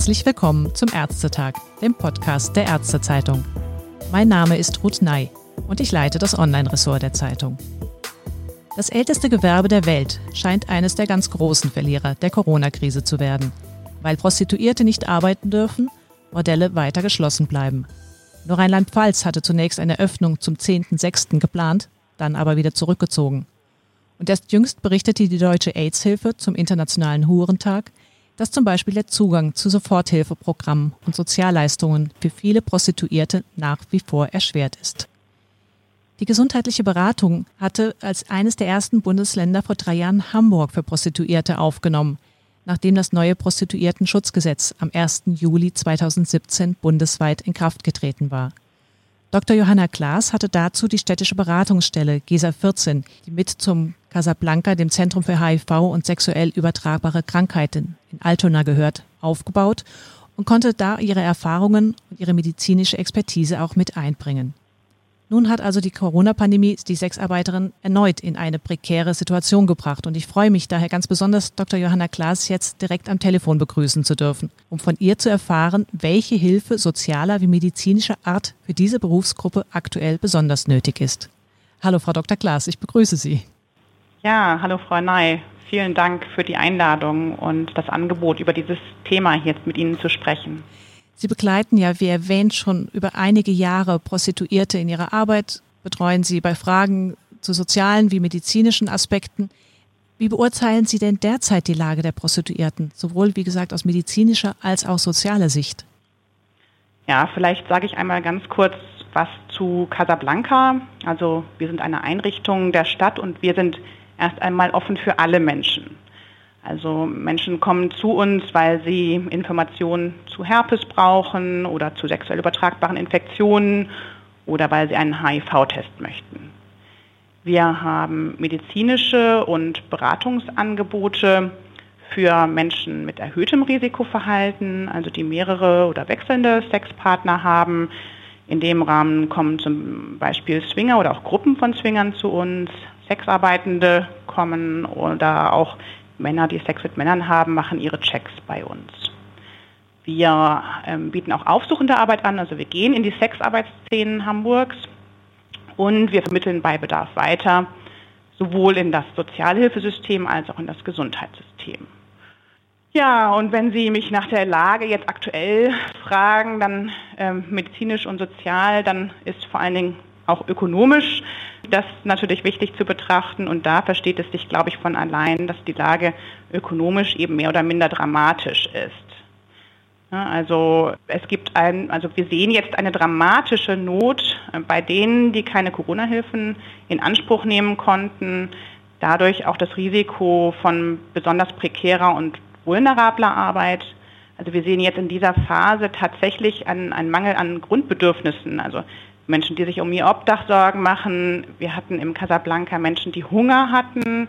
Herzlich willkommen zum Ärztetag, dem Podcast der Ärztezeitung. Mein Name ist Ruth Ney und ich leite das Online-Ressort der Zeitung. Das älteste Gewerbe der Welt scheint eines der ganz großen Verlierer der Corona-Krise zu werden, weil Prostituierte nicht arbeiten dürfen, Bordelle weiter geschlossen bleiben. Nur Rheinland-Pfalz hatte zunächst eine Öffnung zum 10.06. geplant, dann aber wieder zurückgezogen. Und erst jüngst berichtete die Deutsche AIDS-Hilfe zum Internationalen Hurentag, dass zum Beispiel der Zugang zu Soforthilfeprogrammen und Sozialleistungen für viele Prostituierte nach wie vor erschwert ist. Die gesundheitliche Beratung hatte als eines der ersten Bundesländer vor drei Jahren Hamburg für Prostituierte aufgenommen, nachdem das neue Prostituiertenschutzgesetz am 1. Juli 2017 bundesweit in Kraft getreten war. Dr. Johanna Klaas hatte dazu die städtische Beratungsstelle GESA 14, die mit zum Casablanca, dem Zentrum für HIV und sexuell übertragbare Krankheiten in Altona gehört, aufgebaut und konnte da ihre Erfahrungen und ihre medizinische Expertise auch mit einbringen. Nun hat also die Corona-Pandemie die Sexarbeiterin erneut in eine prekäre Situation gebracht und ich freue mich daher ganz besonders, Dr. Johanna Klaas jetzt direkt am Telefon begrüßen zu dürfen, um von ihr zu erfahren, welche Hilfe sozialer wie medizinischer Art für diese Berufsgruppe aktuell besonders nötig ist. Hallo, Frau Dr. Klaas, ich begrüße Sie. Ja, hallo, Frau Ney. Vielen Dank für die Einladung und das Angebot, über dieses Thema jetzt mit Ihnen zu sprechen. Sie begleiten ja, wie erwähnt, schon über einige Jahre Prostituierte in ihrer Arbeit, betreuen sie bei Fragen zu sozialen wie medizinischen Aspekten. Wie beurteilen Sie denn derzeit die Lage der Prostituierten, sowohl wie gesagt aus medizinischer als auch sozialer Sicht? Ja, vielleicht sage ich einmal ganz kurz was zu Casablanca. Also wir sind eine Einrichtung der Stadt und wir sind erst einmal offen für alle Menschen. Also Menschen kommen zu uns, weil sie Informationen zu Herpes brauchen oder zu sexuell übertragbaren Infektionen oder weil sie einen HIV-Test möchten. Wir haben medizinische und Beratungsangebote für Menschen mit erhöhtem Risikoverhalten, also die mehrere oder wechselnde Sexpartner haben. In dem Rahmen kommen zum Beispiel Swinger oder auch Gruppen von Swingern zu uns, Sexarbeitende kommen oder auch Männer, die Sex mit Männern haben, machen ihre Checks bei uns. Wir ähm, bieten auch aufsuchende Arbeit an, also wir gehen in die Sexarbeitsszenen Hamburgs und wir vermitteln bei Bedarf weiter, sowohl in das Sozialhilfesystem als auch in das Gesundheitssystem. Ja, und wenn Sie mich nach der Lage jetzt aktuell fragen, dann ähm, medizinisch und sozial, dann ist vor allen Dingen auch ökonomisch das natürlich wichtig zu betrachten und da versteht es sich, glaube ich, von allein, dass die Lage ökonomisch eben mehr oder minder dramatisch ist. Also es gibt ein, also wir sehen jetzt eine dramatische Not bei denen, die keine Corona-Hilfen in Anspruch nehmen konnten, dadurch auch das Risiko von besonders prekärer und vulnerabler Arbeit. Also wir sehen jetzt in dieser Phase tatsächlich einen, einen Mangel an Grundbedürfnissen. Also Menschen, die sich um ihr Obdach Sorgen machen. Wir hatten im Casablanca Menschen, die Hunger hatten,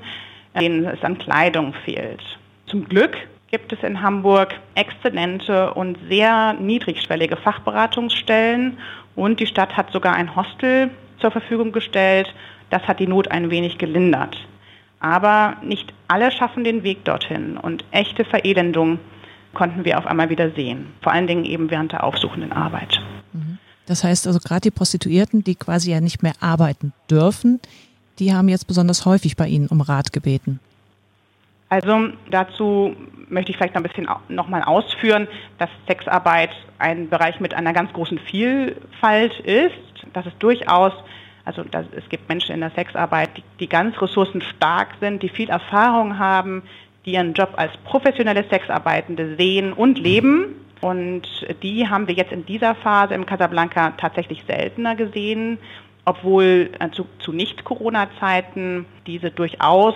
denen es an Kleidung fehlt. Zum Glück gibt es in Hamburg exzellente und sehr niedrigschwellige Fachberatungsstellen und die Stadt hat sogar ein Hostel zur Verfügung gestellt. Das hat die Not ein wenig gelindert. Aber nicht alle schaffen den Weg dorthin und echte Verelendung konnten wir auf einmal wieder sehen, vor allen Dingen eben während der aufsuchenden Arbeit. Das heißt also gerade die Prostituierten, die quasi ja nicht mehr arbeiten dürfen, die haben jetzt besonders häufig bei Ihnen um Rat gebeten. Also dazu möchte ich vielleicht noch ein bisschen nochmal ausführen, dass Sexarbeit ein Bereich mit einer ganz großen Vielfalt ist. Dass es durchaus, also dass es gibt Menschen in der Sexarbeit, die, die ganz ressourcenstark sind, die viel Erfahrung haben, die ihren Job als professionelle Sexarbeitende sehen und leben und die haben wir jetzt in dieser Phase im Casablanca tatsächlich seltener gesehen, obwohl äh, zu, zu Nicht-Corona-Zeiten diese durchaus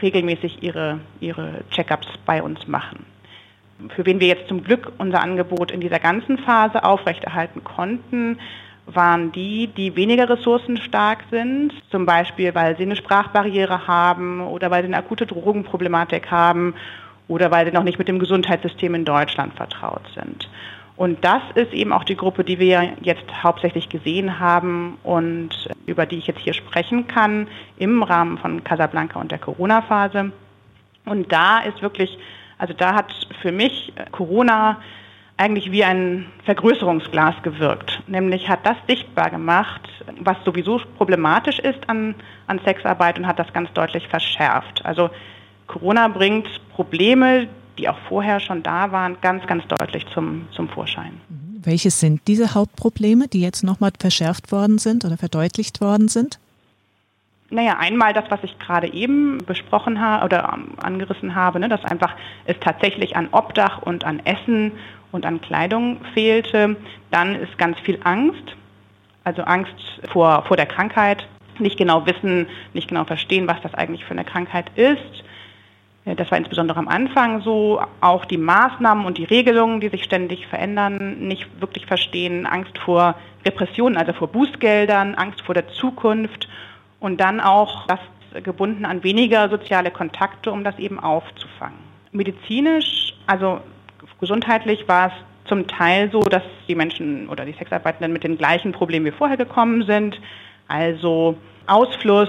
regelmäßig ihre, ihre Check-ups bei uns machen. Für wen wir jetzt zum Glück unser Angebot in dieser ganzen Phase aufrechterhalten konnten, waren die, die weniger ressourcenstark sind, zum Beispiel weil sie eine Sprachbarriere haben oder weil sie eine akute Drogenproblematik haben oder weil sie noch nicht mit dem Gesundheitssystem in Deutschland vertraut sind. Und das ist eben auch die Gruppe, die wir jetzt hauptsächlich gesehen haben und über die ich jetzt hier sprechen kann im Rahmen von Casablanca und der Corona-Phase. Und da ist wirklich, also da hat für mich Corona eigentlich wie ein Vergrößerungsglas gewirkt. Nämlich hat das sichtbar gemacht, was sowieso problematisch ist an, an Sexarbeit und hat das ganz deutlich verschärft. Also Corona bringt Probleme, die auch vorher schon da waren, ganz, ganz deutlich zum, zum Vorschein. Mhm. Welche sind diese Hauptprobleme, die jetzt nochmal verschärft worden sind oder verdeutlicht worden sind? Naja, einmal das, was ich gerade eben besprochen habe oder angerissen habe, ne, dass einfach es tatsächlich an Obdach und an Essen und an Kleidung fehlte. Dann ist ganz viel Angst, also Angst vor, vor der Krankheit, nicht genau wissen, nicht genau verstehen, was das eigentlich für eine Krankheit ist. Das war insbesondere am Anfang so. Auch die Maßnahmen und die Regelungen, die sich ständig verändern, nicht wirklich verstehen. Angst vor Repressionen, also vor Bußgeldern, Angst vor der Zukunft und dann auch das gebunden an weniger soziale Kontakte, um das eben aufzufangen. Medizinisch, also gesundheitlich war es zum Teil so, dass die Menschen oder die Sexarbeitenden mit den gleichen Problemen wie vorher gekommen sind. Also Ausfluss,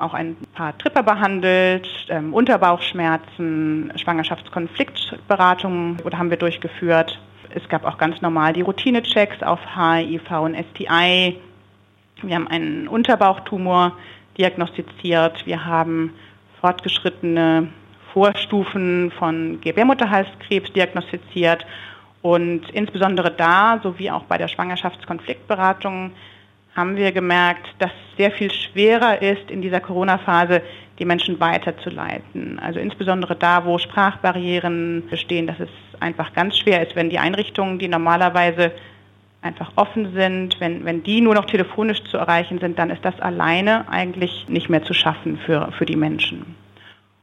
auch ein paar Tripper behandelt, ähm, Unterbauchschmerzen, Schwangerschaftskonfliktberatungen oder haben wir durchgeführt. Es gab auch ganz normal die Routinechecks auf HIV und STI. Wir haben einen Unterbauchtumor diagnostiziert. Wir haben fortgeschrittene Vorstufen von Gebärmutterhalskrebs diagnostiziert. Und insbesondere da, sowie auch bei der Schwangerschaftskonfliktberatung, haben wir gemerkt, dass es sehr viel schwerer ist, in dieser Corona-Phase die Menschen weiterzuleiten. Also insbesondere da, wo Sprachbarrieren bestehen, dass es einfach ganz schwer ist, wenn die Einrichtungen, die normalerweise einfach offen sind, wenn, wenn die nur noch telefonisch zu erreichen sind, dann ist das alleine eigentlich nicht mehr zu schaffen für, für die Menschen.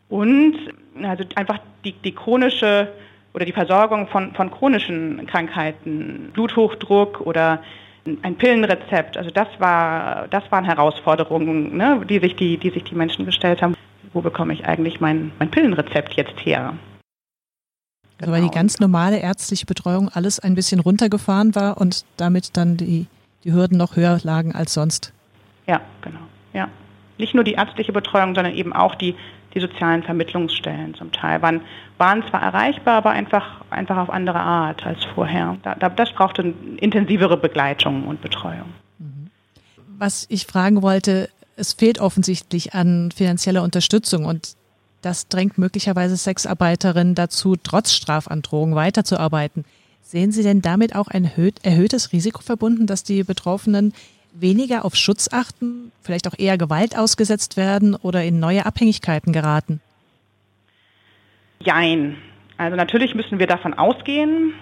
Und also einfach die, die chronische oder die Versorgung von, von chronischen Krankheiten, Bluthochdruck oder ein Pillenrezept, also das war, das waren Herausforderungen, ne, die, sich die, die sich die Menschen gestellt haben. Wo bekomme ich eigentlich mein, mein Pillenrezept jetzt her? Also weil die ganz normale ärztliche Betreuung alles ein bisschen runtergefahren war und damit dann die, die Hürden noch höher lagen als sonst. Ja, genau. Ja. Nicht nur die ärztliche Betreuung, sondern eben auch die, die sozialen Vermittlungsstellen zum Teil waren, waren zwar erreichbar, aber einfach, einfach auf andere Art als vorher. Da, das brauchte intensivere Begleitung und Betreuung. Mhm. Was ich fragen wollte, es fehlt offensichtlich an finanzieller Unterstützung und das drängt möglicherweise Sexarbeiterinnen dazu, trotz Strafandrohung weiterzuarbeiten. Sehen Sie denn damit auch ein erhöhtes Risiko verbunden, dass die Betroffenen weniger auf Schutz achten, vielleicht auch eher Gewalt ausgesetzt werden oder in neue Abhängigkeiten geraten? Jein. Also natürlich müssen wir davon ausgehen,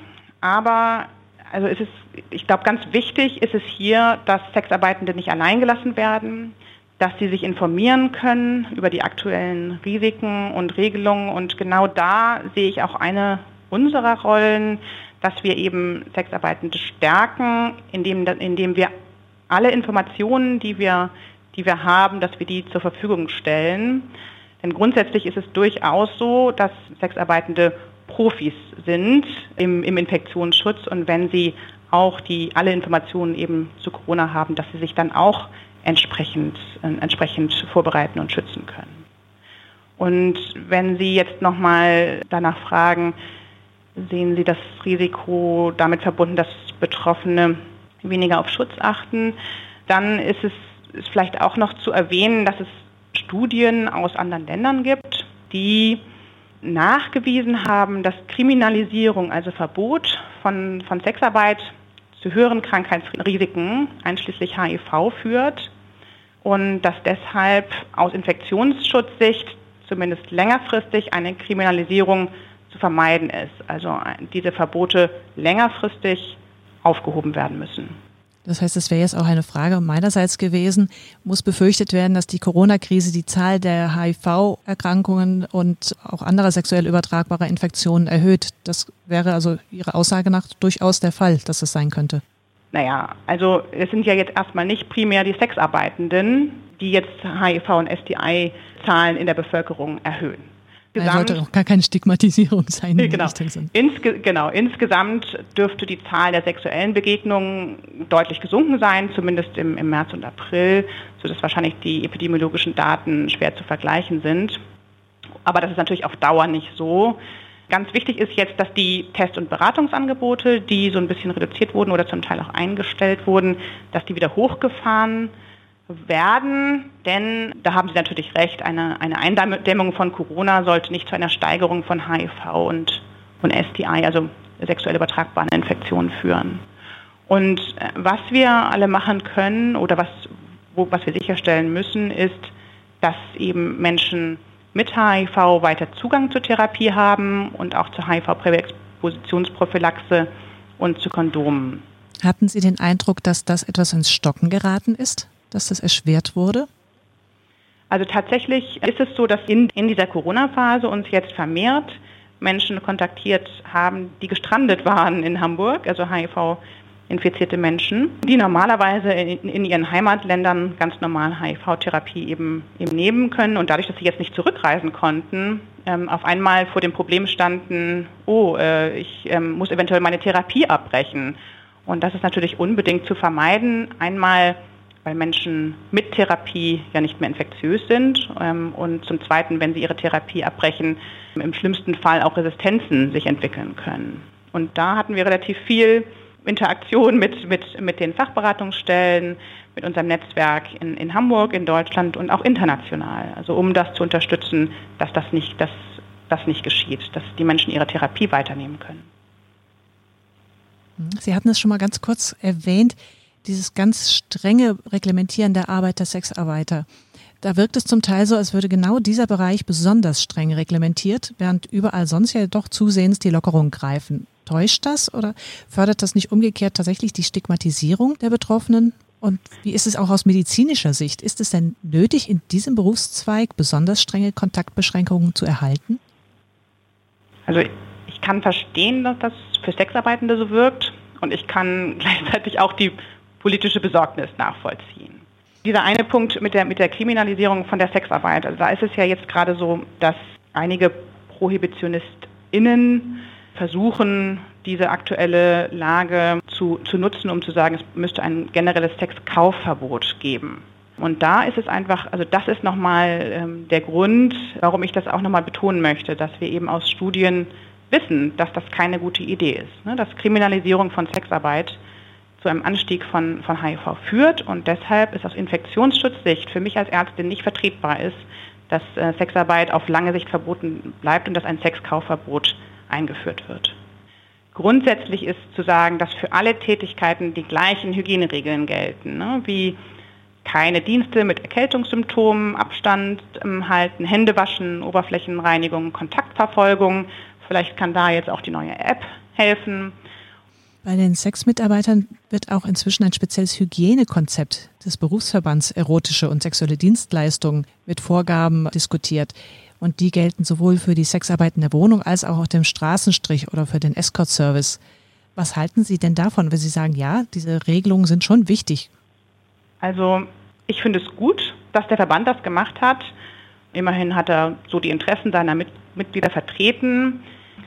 aber also ist ich glaube, ganz wichtig ist es hier, dass Sexarbeitende nicht allein gelassen werden, dass sie sich informieren können über die aktuellen Risiken und Regelungen. Und genau da sehe ich auch eine unserer Rollen, dass wir eben Sexarbeitende stärken, indem, indem wir alle Informationen, die wir, die wir haben, dass wir die zur Verfügung stellen. Denn grundsätzlich ist es durchaus so, dass Sexarbeitende Profis sind im, im Infektionsschutz und wenn sie auch die alle Informationen eben zu Corona haben, dass sie sich dann auch entsprechend, äh, entsprechend vorbereiten und schützen können. Und wenn Sie jetzt nochmal danach fragen, sehen Sie das Risiko damit verbunden, dass Betroffene weniger auf Schutz achten, dann ist es ist vielleicht auch noch zu erwähnen, dass es Studien aus anderen Ländern gibt, die nachgewiesen haben, dass Kriminalisierung, also Verbot von, von Sexarbeit zu höheren Krankheitsrisiken, einschließlich HIV, führt und dass deshalb aus Infektionsschutzsicht zumindest längerfristig eine Kriminalisierung zu vermeiden ist. Also diese Verbote längerfristig aufgehoben werden müssen. Das heißt, es wäre jetzt auch eine Frage meinerseits gewesen, muss befürchtet werden, dass die Corona-Krise die Zahl der HIV-Erkrankungen und auch anderer sexuell übertragbarer Infektionen erhöht. Das wäre also Ihrer Aussage nach durchaus der Fall, dass es sein könnte. Naja, also es sind ja jetzt erstmal nicht primär die Sexarbeitenden, die jetzt HIV- und STI-Zahlen in der Bevölkerung erhöhen. Gesamt, ja, sollte auch gar keine Stigmatisierung sein. Genau. Insge genau. Insgesamt dürfte die Zahl der sexuellen Begegnungen deutlich gesunken sein, zumindest im, im März und April, sodass wahrscheinlich die epidemiologischen Daten schwer zu vergleichen sind. Aber das ist natürlich auf Dauer nicht so. Ganz wichtig ist jetzt, dass die Test- und Beratungsangebote, die so ein bisschen reduziert wurden oder zum Teil auch eingestellt wurden, dass die wieder hochgefahren werden, denn da haben Sie natürlich recht, eine, eine Eindämmung von Corona sollte nicht zu einer Steigerung von HIV und, und STI, also sexuell übertragbaren Infektionen führen. Und äh, was wir alle machen können oder was, wo, was wir sicherstellen müssen, ist, dass eben Menschen mit HIV weiter Zugang zur Therapie haben und auch zur HIV-Präexpositionsprophylaxe und zu Kondomen. Hatten Sie den Eindruck, dass das etwas ins Stocken geraten ist, dass das erschwert wurde? Also tatsächlich ist es so, dass in, in dieser Corona-Phase uns jetzt vermehrt Menschen kontaktiert haben, die gestrandet waren in Hamburg, also HIV infizierte Menschen, die normalerweise in, in ihren Heimatländern ganz normal HIV-Therapie eben, eben nehmen können und dadurch, dass sie jetzt nicht zurückreisen konnten, ähm, auf einmal vor dem Problem standen, oh, äh, ich ähm, muss eventuell meine Therapie abbrechen. Und das ist natürlich unbedingt zu vermeiden. Einmal, weil Menschen mit Therapie ja nicht mehr infektiös sind ähm, und zum Zweiten, wenn sie ihre Therapie abbrechen, im schlimmsten Fall auch Resistenzen sich entwickeln können. Und da hatten wir relativ viel Interaktion mit, mit, mit den Fachberatungsstellen, mit unserem Netzwerk in, in Hamburg, in Deutschland und auch international. Also um das zu unterstützen, dass das nicht, dass das nicht geschieht, dass die Menschen ihre Therapie weiternehmen können. Sie hatten es schon mal ganz kurz erwähnt, dieses ganz strenge Reglementieren der Arbeit der Sexarbeiter. Da wirkt es zum Teil so, als würde genau dieser Bereich besonders streng reglementiert, während überall sonst ja doch zusehends die Lockerungen greifen. Täuscht das oder fördert das nicht umgekehrt tatsächlich die Stigmatisierung der Betroffenen? Und wie ist es auch aus medizinischer Sicht? Ist es denn nötig, in diesem Berufszweig besonders strenge Kontaktbeschränkungen zu erhalten? Also ich kann verstehen, dass das für Sexarbeitende so wirkt und ich kann gleichzeitig auch die politische Besorgnis nachvollziehen. Dieser eine Punkt mit der, mit der Kriminalisierung von der Sexarbeit, also da ist es ja jetzt gerade so, dass einige ProhibitionistInnen versuchen, diese aktuelle Lage zu, zu nutzen, um zu sagen, es müsste ein generelles Sexkaufverbot geben. Und da ist es einfach, also das ist nochmal ähm, der Grund, warum ich das auch nochmal betonen möchte, dass wir eben aus Studien wissen, dass das keine gute Idee ist. Ne? Dass Kriminalisierung von Sexarbeit zu einem Anstieg von, von HIV führt und deshalb ist aus Infektionsschutzsicht für mich als Ärztin nicht vertretbar ist, dass äh, Sexarbeit auf lange Sicht verboten bleibt und dass ein Sexkaufverbot eingeführt wird. Grundsätzlich ist zu sagen, dass für alle Tätigkeiten die gleichen Hygieneregeln gelten, ne? wie keine Dienste mit Erkältungssymptomen, Abstand ähm, halten, Hände waschen, Oberflächenreinigung, Kontaktverfolgung. Vielleicht kann da jetzt auch die neue App helfen. Bei den Sexmitarbeitern wird auch inzwischen ein spezielles Hygienekonzept des Berufsverbands Erotische und sexuelle Dienstleistungen mit Vorgaben diskutiert. Und die gelten sowohl für die Sexarbeit in der Wohnung als auch auf dem Straßenstrich oder für den Escort-Service. Was halten Sie denn davon, wenn Sie sagen, ja, diese Regelungen sind schon wichtig? Also ich finde es gut, dass der Verband das gemacht hat. Immerhin hat er so die Interessen seiner Mit Mitglieder vertreten.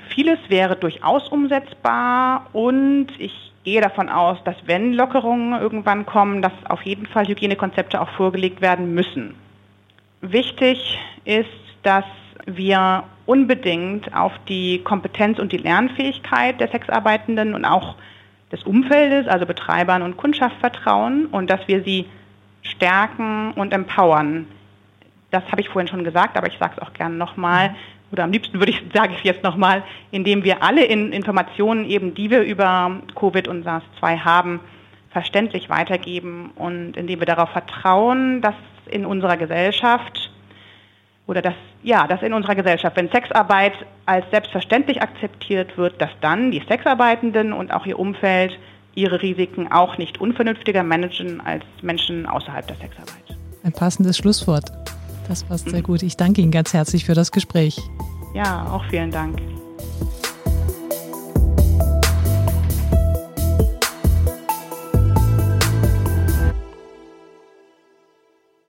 Vieles wäre durchaus umsetzbar und ich gehe davon aus, dass wenn Lockerungen irgendwann kommen, dass auf jeden Fall Hygienekonzepte auch vorgelegt werden müssen. Wichtig ist, dass wir unbedingt auf die Kompetenz und die Lernfähigkeit der Sexarbeitenden und auch des Umfeldes, also Betreibern und Kundschaft vertrauen und dass wir sie stärken und empowern. Das habe ich vorhin schon gesagt, aber ich sage es auch gerne nochmal. Oder am liebsten würde ich, sage ich jetzt nochmal, indem wir alle in Informationen eben, die wir über Covid und SARS-2 haben, verständlich weitergeben und indem wir darauf vertrauen, dass in unserer Gesellschaft oder dass, ja, dass in unserer Gesellschaft, wenn Sexarbeit als selbstverständlich akzeptiert wird, dass dann die Sexarbeitenden und auch ihr Umfeld ihre Risiken auch nicht unvernünftiger managen als Menschen außerhalb der Sexarbeit. Ein passendes Schlusswort. Das passt sehr gut. Ich danke Ihnen ganz herzlich für das Gespräch. Ja, auch vielen Dank.